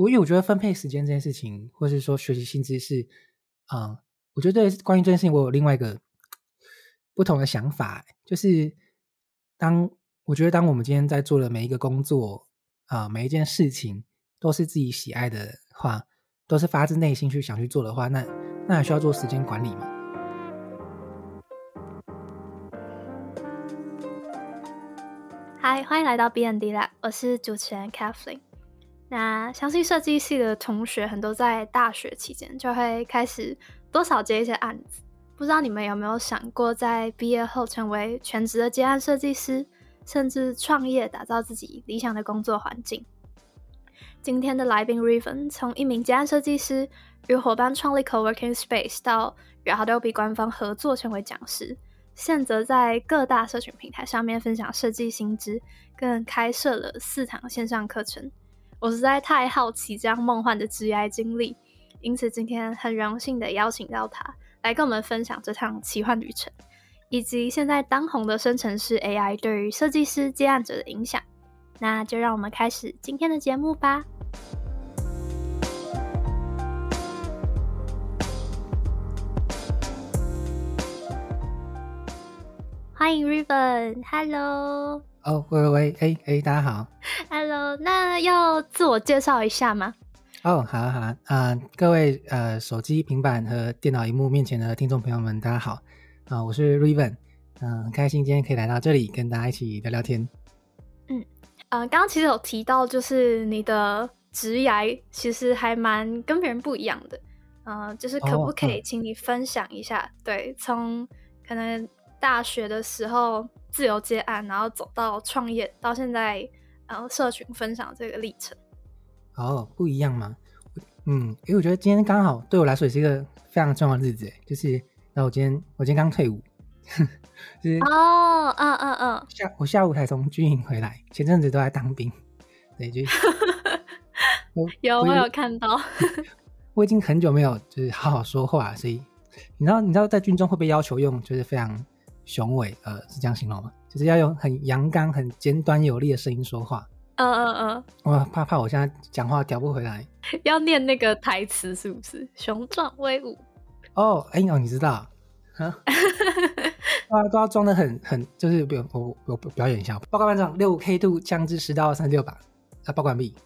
我因为我觉得分配时间这件事情，或是说学习新知识，嗯，我觉得关于这件事情，我有另外一个不同的想法，就是当我觉得当我们今天在做的每一个工作啊，每一件事情都是自己喜爱的话，都是发自内心去想去做的话，那那还需要做时间管理吗？嗨，欢迎来到 B N D Lab，我是主持人 Kathleen。那相信设计系的同学很多在大学期间就会开始多少接一些案子，不知道你们有没有想过在毕业后成为全职的接案设计师，甚至创业打造自己理想的工作环境？今天的来宾 Riven 从一名接案设计师与伙伴创立 Co-working Space 到与 Adobe 官方合作成为讲师，现则在各大社群平台上面分享设计心知，更开设了四堂线上课程。我实在太好奇这样梦幻的职业经历，因此今天很荣幸的邀请到他来跟我们分享这趟奇幻旅程，以及现在当红的生成式 AI 对于设计师接案者的影响。那就让我们开始今天的节目吧。欢迎 Riven，Hello。哦，喂喂喂，哎哎，大家好，Hello，那要自我介绍一下吗？哦，好啊好啊，啊，各位呃，手机、平板和电脑荧幕面前的听众朋友们，大家好啊，我是 Raven，嗯，很开心今天可以来到这里跟大家一起聊聊天。嗯，呃，刚刚其实有提到，就是你的职涯其实还蛮跟别人不一样的，嗯，就是可不可以请你分享一下？对，从可能大学的时候。自由接案，然后走到创业，到现在，然后社群分享这个历程。哦，不一样吗？嗯，因为我觉得今天刚好对我来说也是一个非常重要的日子，就是，那我今天我今天刚退伍，就是哦，嗯嗯嗯，下我下午才从军营回来，前阵子都在当兵，对，就有 我有看到，我已经很久没有就是好好说话，所以你知道你知道在军中会被要求用就是非常。雄伟，呃，是这样形容吗？就是要用很阳刚、很尖端有力的声音说话。嗯嗯嗯。我怕怕，我现在讲话调不回来。要念那个台词是不是？雄壮威武。哦，哎哦，你知道？啊，都要装的很很，就是比如我我表演一下。报告班长，六 K 度降至十到三十六吧。啊，报告完毕。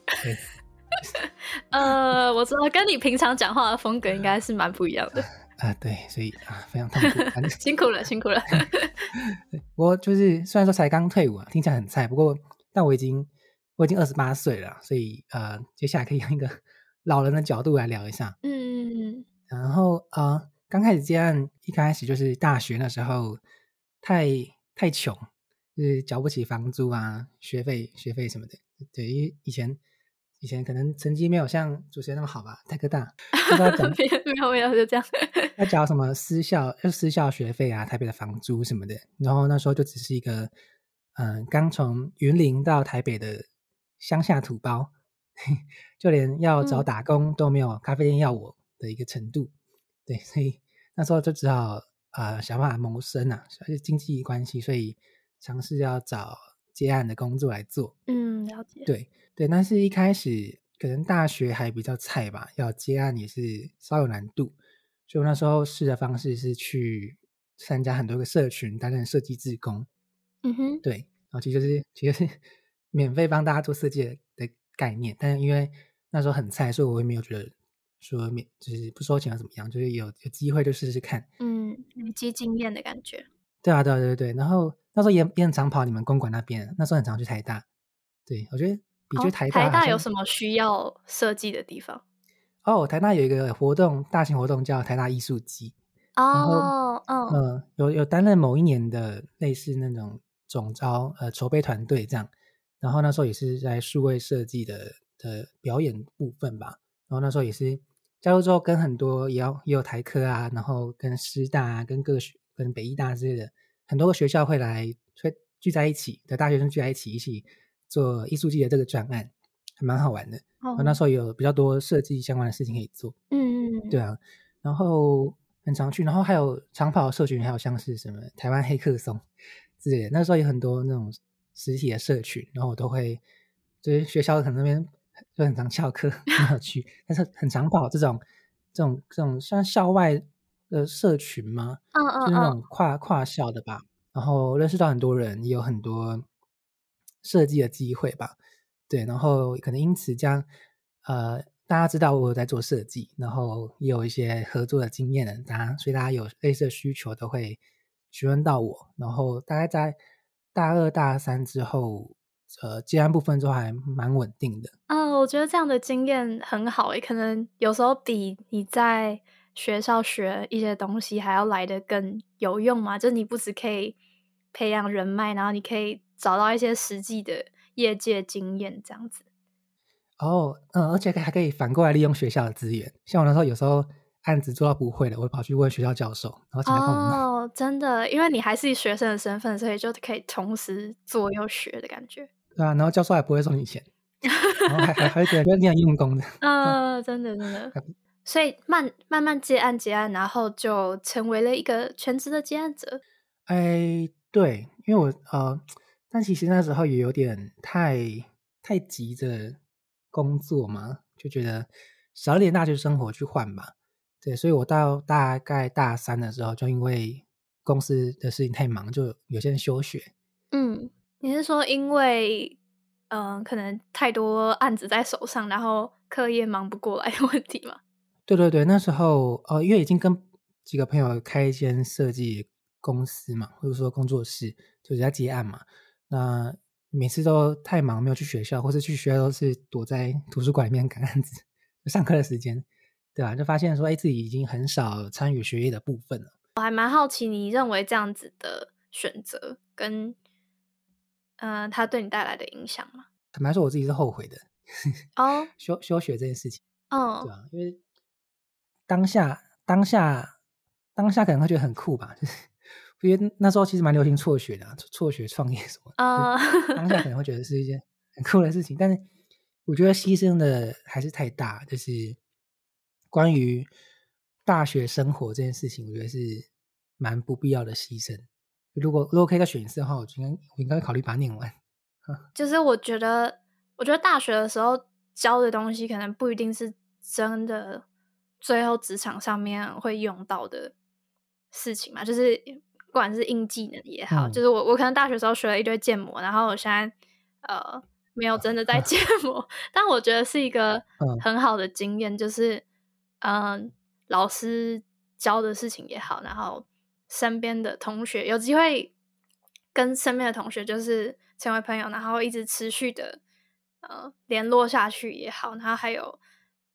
呃，我知道，跟你平常讲话的风格应该是蛮不一样的。啊，对，所以啊，非常痛苦，辛苦了，辛苦了。我就是虽然说才刚退伍啊，听起来很菜，不过但我已经我已经二十八岁了，所以呃，接下来可以用一个老人的角度来聊一下。嗯嗯嗯。然后呃，刚开始接案，一开始就是大学那时候太太穷，就是交不起房租啊、学费、学费什么的。对，因为以前。以前可能成绩没有像主持人那么好吧，太科大，没有没有就这样。要缴什么私校，要私校学费啊，台北的房租什么的。然后那时候就只是一个，嗯，刚从云林到台北的乡下土包，就连要找打工都没有咖啡店要我的一个程度。对，所以那时候就只好啊想办法谋生啊，而且经济关系，所以尝试要找接案的工作来做。嗯，了解。对。对，但是一开始可能大学还比较菜吧，要接案也是稍有难度，所以我那时候试的方式是去参加很多个社群担任设计志工。嗯哼，对，然后其实就是其实是免费帮大家做设计的概念，但是因为那时候很菜，所以我也没有觉得说免就是不收钱要怎么样，就是有有机会就试试看。嗯，累积经验的感觉。对啊，对啊，对对对。然后那时候也也很常跑你们公馆那边，那时候很常去台大。对，我觉得。比就台台大有什么需要设计的地方？哦，台大有一个活动，大型活动叫台大艺术季。哦，嗯嗯，有有担任某一年的类似那种总招呃筹备团队这样。然后那时候也是在数位设计的的表演部分吧。然后那时候也是加入之后，跟很多也要也有台科啊，然后跟师大啊，跟各学跟北医大之类的很多个学校会来会聚在一起的大学生聚在一起一起。做艺术季的这个专案还蛮好玩的，我那时候有比较多设计相关的事情可以做。嗯嗯，对啊，然后很常去，然后还有长跑社群，还有像是什么台湾黑客松之类的。那时候有很多那种实体的社群，然后我都会就是学校可能那边就很常翘课 很有去，但是很常跑这种这种这种像校外的社群吗？嗯嗯就是那嗯，种跨跨校的吧，然后认识到很多人，也有很多设计的机会吧。对，然后可能因此这样，呃，大家知道我有在做设计，然后也有一些合作的经验的，大家所以大家有类似的需求都会询问到我，然后大概在大二大三之后，呃，接案部分之后还蛮稳定的。嗯，我觉得这样的经验很好诶，可能有时候比你在学校学一些东西还要来的更有用嘛。就你不只可以培养人脉，然后你可以找到一些实际的业界经验，这样子。哦，嗯，而且还可以反过来利用学校的资源，像我那时候有时候案子做到不会了，我跑去问学校教授，然后请他帮我弄。哦，真的，因为你还是以学生的身份，所以就可以同时做又学的感觉。对啊，然后教授还不会收你钱，然后还还还会觉得你很用功的。嗯，真的真的。所以慢慢慢接案接案，然后就成为了一个全职的接案者。哎，对，因为我呃，但其实那时候也有点太太急着工作嘛，就觉得少一点大学生活去换吧。对，所以我到大概大三的时候，就因为公司的事情太忙，就有些人休学。嗯，你是说因为嗯、呃可能太多案子在手上，然后课业忙不过来的问题吗？对对对，那时候呃，因为已经跟几个朋友开一间设计公司嘛，或者说工作室，就是在接案嘛。那每次都太忙，没有去学校，或是去学校都是躲在 图书馆里面赶案子，就上课的时间，对吧、就发现说，哎，自己已经很少参与学业的部分了。我还蛮好奇，你认为这样子的选择跟嗯、呃它对你带来的影响吗？坦白说，我自己是后悔的，哦，休休学这件事情，对嗯吧、因为当下当下当下可能会觉得很酷吧，就是因为那时候其实蛮流行辍学的、啊，辍学创业什么的。呃，当下可能会觉得是一件很酷的事情，但是我觉得牺牲的还是太大。就是关于大学生活这件事情，我觉得是蛮不必要的牺牲。如果如果可以再选一次的话，我应该我应该考虑把它念完。就是我觉得，我觉得大学的时候教的东西，可能不一定是真的，最后职场上面会用到的事情嘛。就是不管是硬技能也好，嗯就是我我可能大学时候学了一堆建模，然后我现在呃没有真的在 建模，但我觉得是一个嗯很好的经验，就是嗯、老师教的事情也好，然后身边的同学有机会跟身边的同学就是成为朋友，然后一直持续的呃联络下去也好，然后还有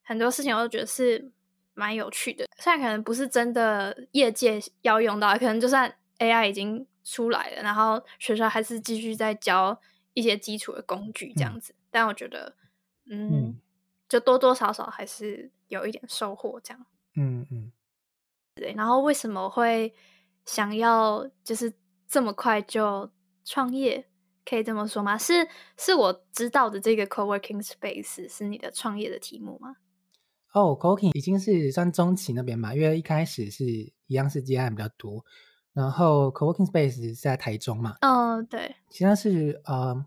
很多事情我都觉得是蛮有趣的。虽然可能不是真的业界要用到，可能就算 AI 已经出来了，然后学校还是继续在教一些基础的工具这样子，但我觉得嗯嗯就多多少少还是有一点收获这样。嗯嗯，对，然后为什么会想要就是这么快就创业？可以这么说吗？是是我知道的这个 co-working space 是你的创业的题目吗？哦，cooking 已经是算中期那边嘛，因为一开始是一样是接案比较多，然后 co-working space 是在台中嘛，嗯，对，其他是呃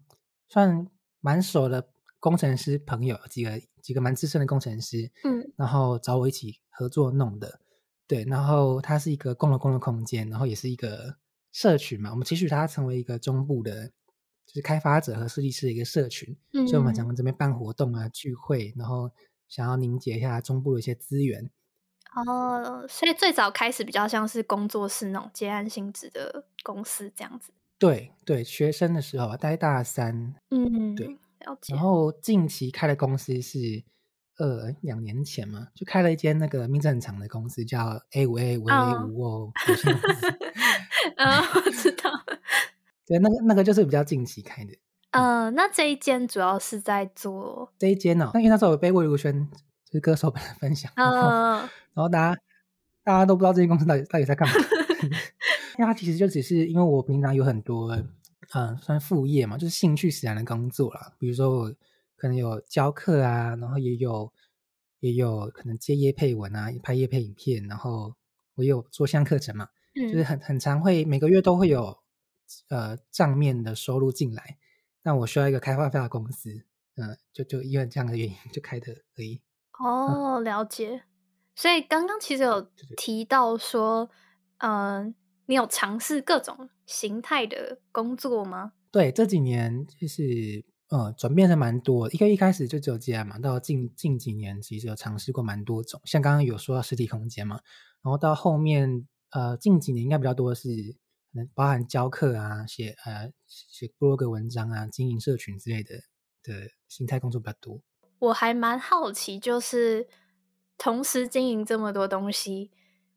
算蛮熟的工程师朋友，几个几个蛮资深的工程师，嗯。然后找我一起合作弄的，对，然后它是一个共同共的空间，然后也是一个社群嘛，我们期许它成为一个中部的，就是开发者和设计师的一个社群，嗯，所以我们想在这边办活动啊、聚会，然后想要凝结一下中部的一些资源，哦，所以最早开始比较像是工作室那种接案性质的公司这样子。对对，学生的时候啊，大概大三，嗯，对，了解然。后近期开的公司是呃两年前嘛，就开了一间那个名字很长的公司，叫 A 五 A 五 A 哦五哦有限公司。嗯，我知道。对，那个那个就是比较近期开的嗯，那这一间主要是在做，这一间哦。那因为那时候有被魏如萱就是歌手本人分享，然后嗯然后大家大家都不知道这间公司到底到底在干嘛。因为它其实就只是因为我平常有很多嗯、呃算副业嘛，就是兴趣使然的工作啦。比如说我可能有教课啊，然后也有也有可能接业配文啊，拍业配影片，然后我也有做线上课程嘛，就是嗯很很常会每个月都会有呃账面的收入进来。那我需要一个开发票的公司，嗯，就就因为这样的原因就开的而已。哦，了解。所以刚刚其实有提到说，嗯，你有尝试各种形态的工作吗？对，这几年就是呃转变的蛮多，一个一开始就只有接案嘛，到近近几年其实有尝试过蛮多种，像刚刚有说到实体空间嘛，然后到后面呃近几年应该比较多的是，可能包含教课啊、写呃写 blog 文章啊、经营社群之类的的形态工作比较多。我还蛮好奇，就是同时经营这么多东西，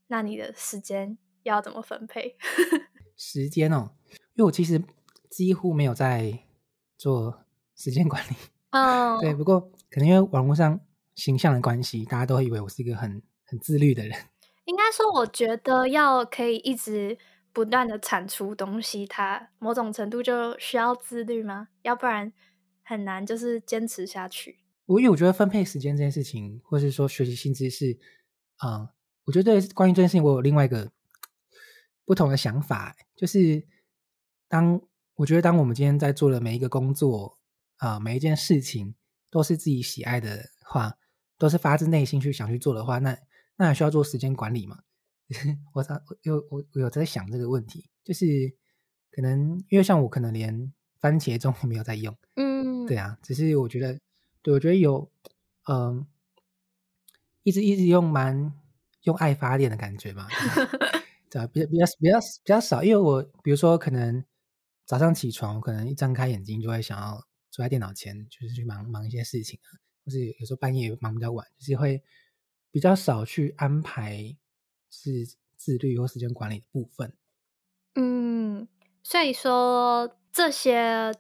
那你的时间要怎么分配？时间哦，因为我其实几乎没有在做时间管理。嗯，对，不过可能因为网络上形象的关系，大家都以为我是一个很很自律的人。应该说，我觉得要可以一直不断的产出东西，它某种程度就需要自律吗？要不然很难就是坚持下去。我因为我觉得分配时间这件事情，或是说学习新知识，啊，我觉得关于这件事情，我有另外一个不同的想法，就是当我觉得当我们今天在做的每一个工作啊，每一件事情都是自己喜爱的话，都是发自内心去想去做的话，那那还需要做时间管理吗？我我有我我有在想这个问题，就是可能因为像我可能连番茄钟都没有在用，嗯，对啊，只是我觉得。对，我觉得有，嗯，一直一直用蛮用爱发电的感觉嘛，对吧？比较比较比较比较少，因为我比如说可能早上起床，我可能一张开眼睛就会想要坐在电脑前，就是去忙忙一些事情啊，或是有时候半夜忙比较晚，就是会比较少去安排是自律或时间管理的部分。嗯，所以说这些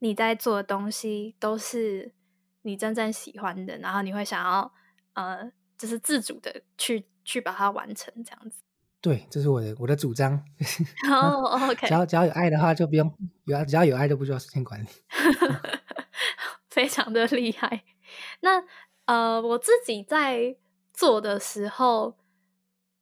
你在做的东西都是。你真正喜欢的，然后你会想要，呃，就是自主的去去把它完成，这样子。对，这是我的我的主张。哦，OK。只要只要有爱的话，就不用有只要有爱就不需要时间管理。非常的厉害。那呃，我自己在做的时候，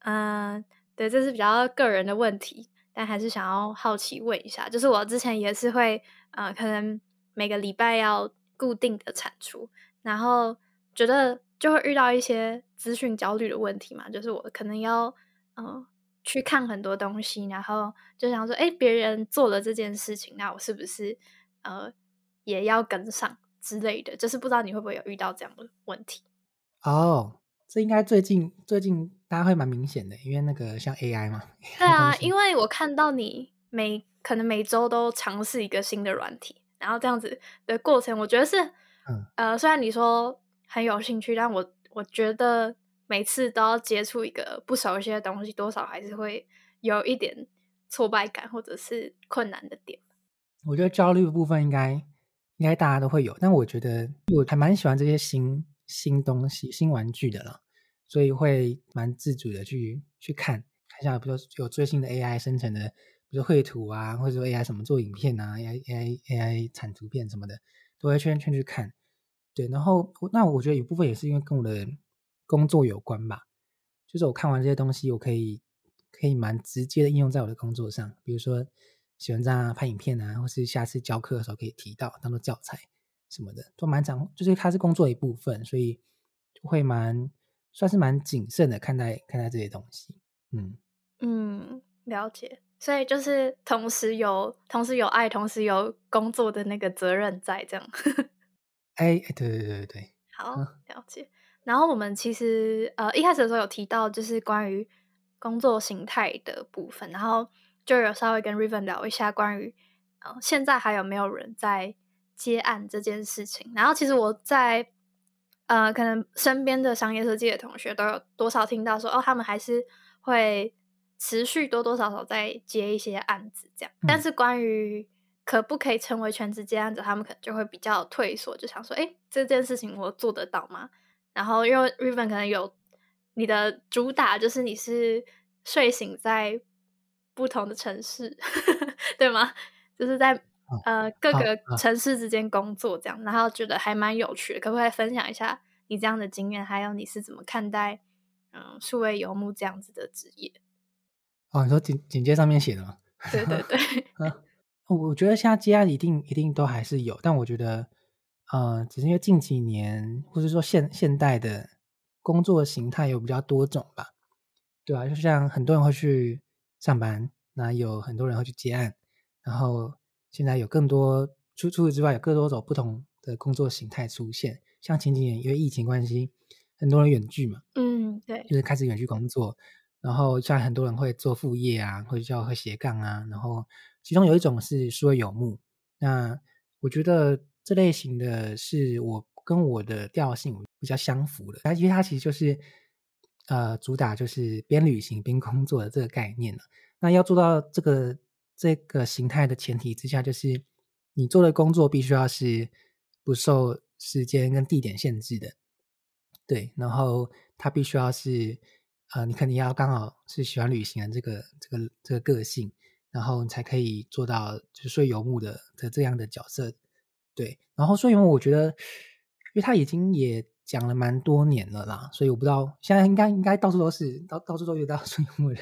嗯，对，这是比较个人的问题，但还是想要好奇问一下，就是我之前也是会，呃，可能每个礼拜要。固定的产出，然后觉得就会遇到一些资讯焦虑的问题嘛，就是我可能要嗯去看很多东西，然后就想说，哎，别人做了这件事情，那我是不是呃也要跟上之类的？就是不知道你会不会有遇到这样的问题？哦，这应该最近最近大家会蛮明显的，因为那个像 AI 嘛。对啊，因为我看到你每可能每周都尝试一个新的软体。然后这样子的过程，我觉得是，呃，虽然你说很有兴趣，但我我觉得每次都要接触一个不熟悉的东西，多少还是会有一点挫败感或者是困难的点。我觉得焦虑的部分应该应该大家都会有，但我觉得我还蛮喜欢这些新新东西、新玩具的了，所以会蛮自主的去去看看一下，比如说有最新的 AI 生成的。就绘图啊，或者说 AI 什么做影片啊，AI AI AI 产图片什么的，都会圈圈去看。对，然后那我觉得有部分也是因为跟我的工作有关吧。就是我看完这些东西，我可以可以蛮直接的应用在我的工作上。比如说喜欢这样拍影片啊，或是下次教课的时候可以提到当做教材什么的，都蛮长。就是它是工作一部分，所以会蛮算是蛮谨慎的看待看待这些东西。嗯嗯，了解。所以就是同时有同时有爱，同时有工作的那个责任在这样。哎，对对对对对，好了解。然后我们其实呃一开始的时候有提到，就是关于工作形态的部分，然后就有稍微跟 Riven 聊一下关于呃现在还有没有人在接案这件事情。然后其实我在呃可能身边的商业设计的同学都有多少听到说，哦，他们还是会。持续多多少少在接一些案子，这样。但是关于可不可以成为全职接案者，他们可能就会比较退缩，就想说：“哎，这件事情我做得到吗？”然后因为 Riven 可能有你的主打，就是你是睡醒在不同的城市，对吗？就是在呃各个城市之间工作这样，然后觉得还蛮有趣的。可不可以分享一下你这样的经验，还有你是怎么看待嗯数位游牧这样子的职业？哦，你说简简介上面写的吗？对对对。我觉得现在接案一定一定都还是有，但我觉得呃，只是因为近几年或者说现现代的工作形态有比较多种吧，对啊，就像很多人会去上班，那有很多人会去接案，然后现在有更多除除此之外，有更多种不同的工作形态出现。像前几年因为疫情关系，很多人远距嘛，嗯，对，就是开始远距工作，然后像很多人会做副业啊，或者叫会斜杠啊，然后其中有一种是说有木，那我觉得这类型的是我跟我的调性比较相符的，它因为它其实就是呃主打就是边旅行边工作的这个概念了。那要做到这个这个形态的前提之下，就是你做的工作必须要是不受时间跟地点限制的，对，然后它必须要是呃，你肯定要刚好是喜欢旅行的这个这个这个个性，然后你才可以做到就是说游牧的的这样的角色，对。然后说游牧，我觉得因为他已经也讲了蛮多年了啦，所以我不知道现在应该应该到处都是到到处都遇到 说游牧人，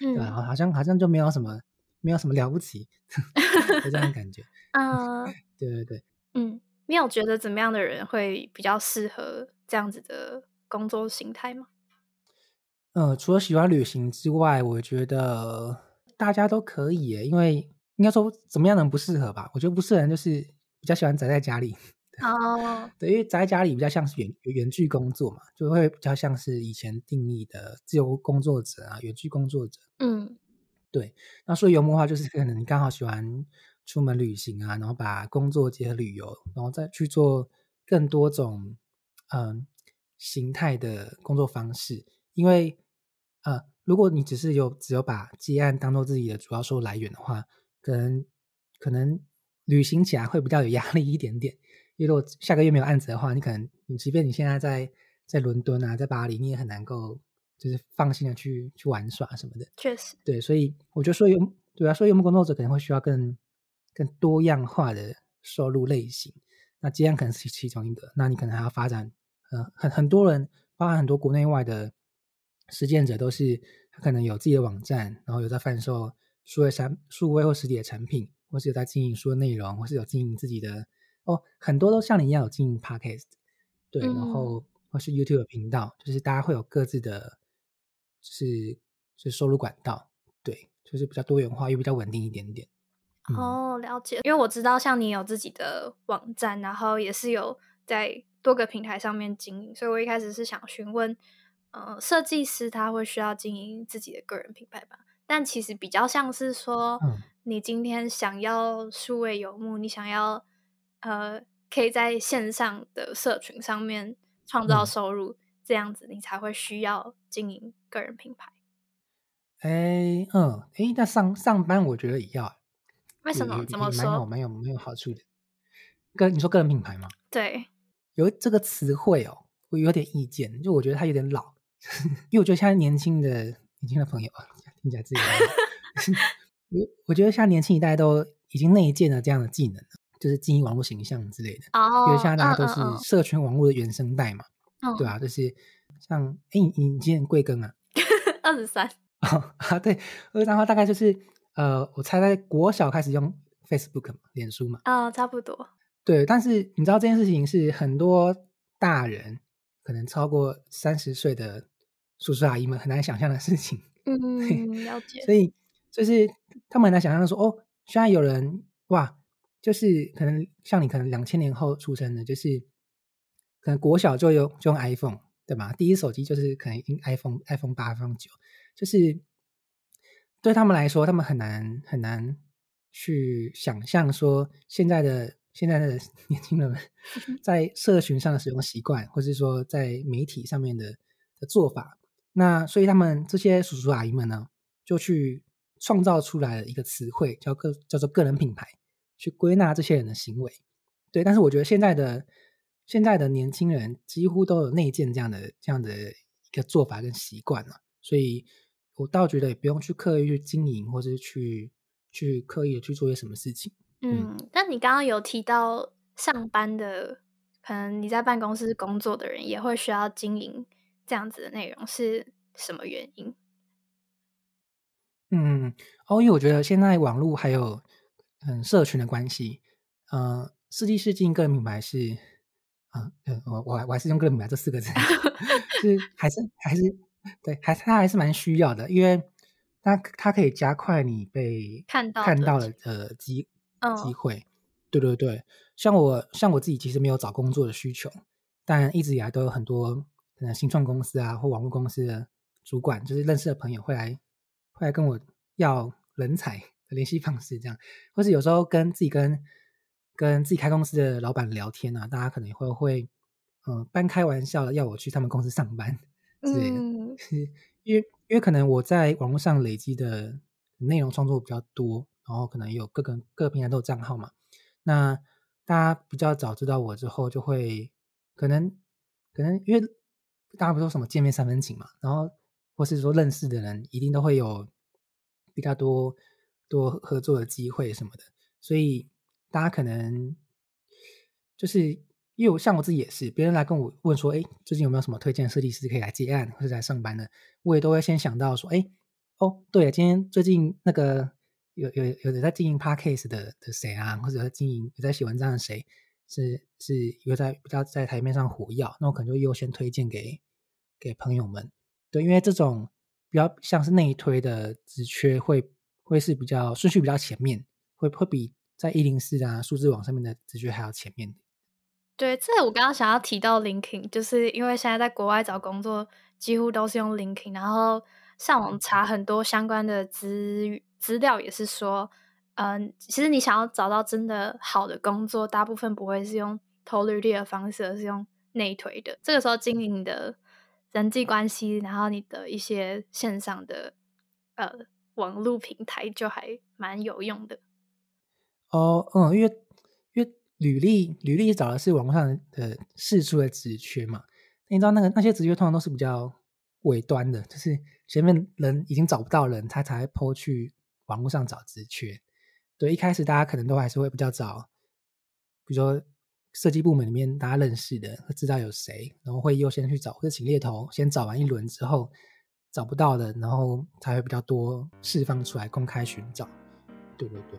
对吧？好像好像就没有什么没有什么了不起 就这样的感觉，嗯，对对对，嗯。你有觉得怎么样的人会比较适合这样子的工作形态吗？呃，除了喜欢旅行之外，我觉得大家都可以，因为应该说怎么样能不适合吧？我觉得不适合人就是比较喜欢宅在家里。哦，对，因为宅在家里比较像是远远距工作嘛，就会比较像是以前定义的自由工作者啊，远距工作者。嗯，对。那说游牧的话，就是可能你刚好喜欢。出门旅行啊，然后把工作结合旅游，然后再去做更多种嗯形态的工作方式。因为呃，如果你只是有只有把接案当做自己的主要收入来源的话，可能可能旅行起来会比较有压力一点点。因为如果下个月没有案子的话，你可能你即便你现在在在伦敦啊，在巴黎，你也很难够就是放心的去去玩耍什么的。确实，对，所以我觉得说有对啊，说游牧工作者可能会需要更。更多样化的收入类型，那接案可能是其中一个。那你可能还要发展，呃，很很多人，包含很多国内外的实践者，都是他可能有自己的网站，然后有在贩售数位产、数位或实体的产品，或是有在经营书的内容，或是有经营自己的哦，很多都像你一样有经营 podcast，对，然后或是 YouTube 频道，就是大家会有各自的，就是是收入管道，对，就是比较多元化又比较稳定一点点。哦，了解。因为我知道，像你有自己的网站，然后也是有在多个平台上面经营，所以我一开始是想询问，呃，设计师他会需要经营自己的个人品牌吧？但其实比较像是说，你今天想要数位游牧，你想要呃，可以在线上的社群上面创造收入，这样子你才会需要经营个人品牌。哎，嗯，哎，那上上班我觉得也要。为什么？怎么说？蛮有蛮有蛮有好处的。个你说个人品牌吗？对，有这个词汇哦，我有点意见。就我觉得它有点老，因为我觉得现在年轻的年轻的朋友听起来自己，我我觉得现在年轻一代都已经内建了这样的技能，就是经营网络形象之类的。哦，因为现在大家都是社群网络的原生代嘛，对啊？就是像哎，你你今年贵庚啊？二十三。啊，对，二十三话大概就是。呃，我猜在国小开始用 Facebook 嘛，脸书嘛，啊，差不多。对，但是你知道这件事情是很多大人可能超过三十岁的叔叔阿姨们很难想象的事情。嗯，了解。所以就是他们很难想象说，哦，现在有人哇，就是可能像你，可能两千年后出生的，就是可能国小就有就用 iPhone，对吧？第一手机就是可能 iPhone iPhone 八、iPhone 九，就是。对他们来说，他们很难很难去想象说现在的现在的 年轻人 在社群上的使用习惯，或是说在媒体上面的的做法。那所以他们这些叔叔阿姨们呢，就去创造出来了一个词汇，叫个叫做个人品牌，去归纳这些人的行为。对，但是我觉得现在的现在的年轻人几乎都有内建这样的这样的一个做法跟习惯了，所以。我倒觉得也不用去刻意去经营，或者是去去刻意的去做些什么事情。嗯，但你刚刚有提到上班的，可能你在办公室工作的人也会需要经营这样子的内容，是什么原因？嗯，哦，因为我觉得现在网络还有嗯社群的关系，呃，设计师经营个人品牌是，啊，呃，我我我还是用个人品牌这四个字，是还是还是对，还是它还是蛮需要的，因为它它可以加快你被看到看到的呃机机会。对对对，像我像我自己其实没有找工作的需求，但一直以来都有很多可能新创公司啊或网络公司的主管，就是认识的朋友会来会来跟我要人才的联系方式，这样，或是有时候跟自己跟跟自己开公司的老板聊天啊，大家可能会会嗯半开玩笑的要我去他们公司上班之类的，因为因为可能我在网络上累积的内容创作比较多，然后可能有各个各个平台都有账号嘛。那大家比较早知道我之后，就会可能可能因为大家不说什么见面三分情嘛，然后或是说认识的人一定都会有比较多多合作的机会什么的，所以大家可能就是因为像我自己也是，别人来跟我问说，哎，最近有没有什么推荐设计师可以来接案或者来上班的，我也都会先想到说，哎，哦，对，今天最近那个。有有有的在经营 podcast 的的谁啊，或者在经营有在写文章的谁，是是一个在比较在台面上火药，那我可能就优先推荐给给朋友们。对，因为这种比较像是内推的职缺，会会是比较顺序比较前面，会会比在一零四啊数字网上面的职缺还要前面。对，这我刚刚想要提到 LinkedIn，就是因为现在在国外找工作几乎都是用 LinkedIn，然后上网查很多相关的资。资料也是说，嗯，其实你想要找到真的好的工作，大部分不会是用投履历的方式，而是用内推的。这个时候经营你的人际关系，然后你的一些线上的呃网络平台，就还蛮有用的。哦，嗯，因为因为履历履历找的是网络上的试出的职缺嘛，你知道那个那些职缺通常都是比较尾端的，就是前面人已经找不到人，他才抛去。网络上找职缺，对，一开始大家可能都还是会比较找，比如说设计部门里面大家认识的，知道有谁，然后会优先去找，或者请猎头先找完一轮之后，找不到的，然后才会比较多释放出来公开寻找，对对对。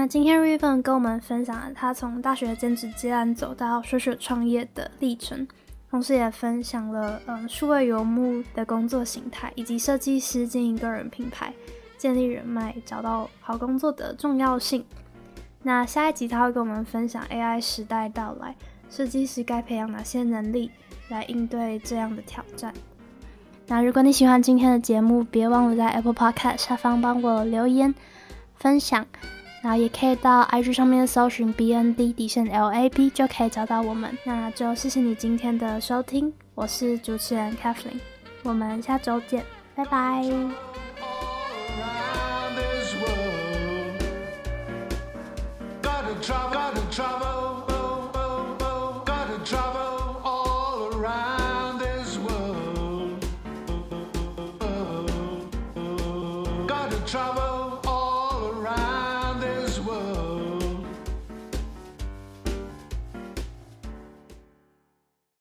那今天瑞芬跟我们分享了他从大学兼职接案走到学学创业的历程，同时也分享了嗯数位游牧的工作形态，以及设计师经营个人品牌、建立人脉、找到好工作的重要性。那下一集他会跟我们分享 AI 时代到来，设计师该培养哪些能力来应对这样的挑战。那如果你喜欢今天的节目，别忘了在 Apple Podcast 下方帮我留言分享。然后也可以到 IG 上面搜寻 BND 底线 LAB 就可以找到我们。那就谢谢你今天的收听，我是主持人 Kathleen，我们下周见，拜拜。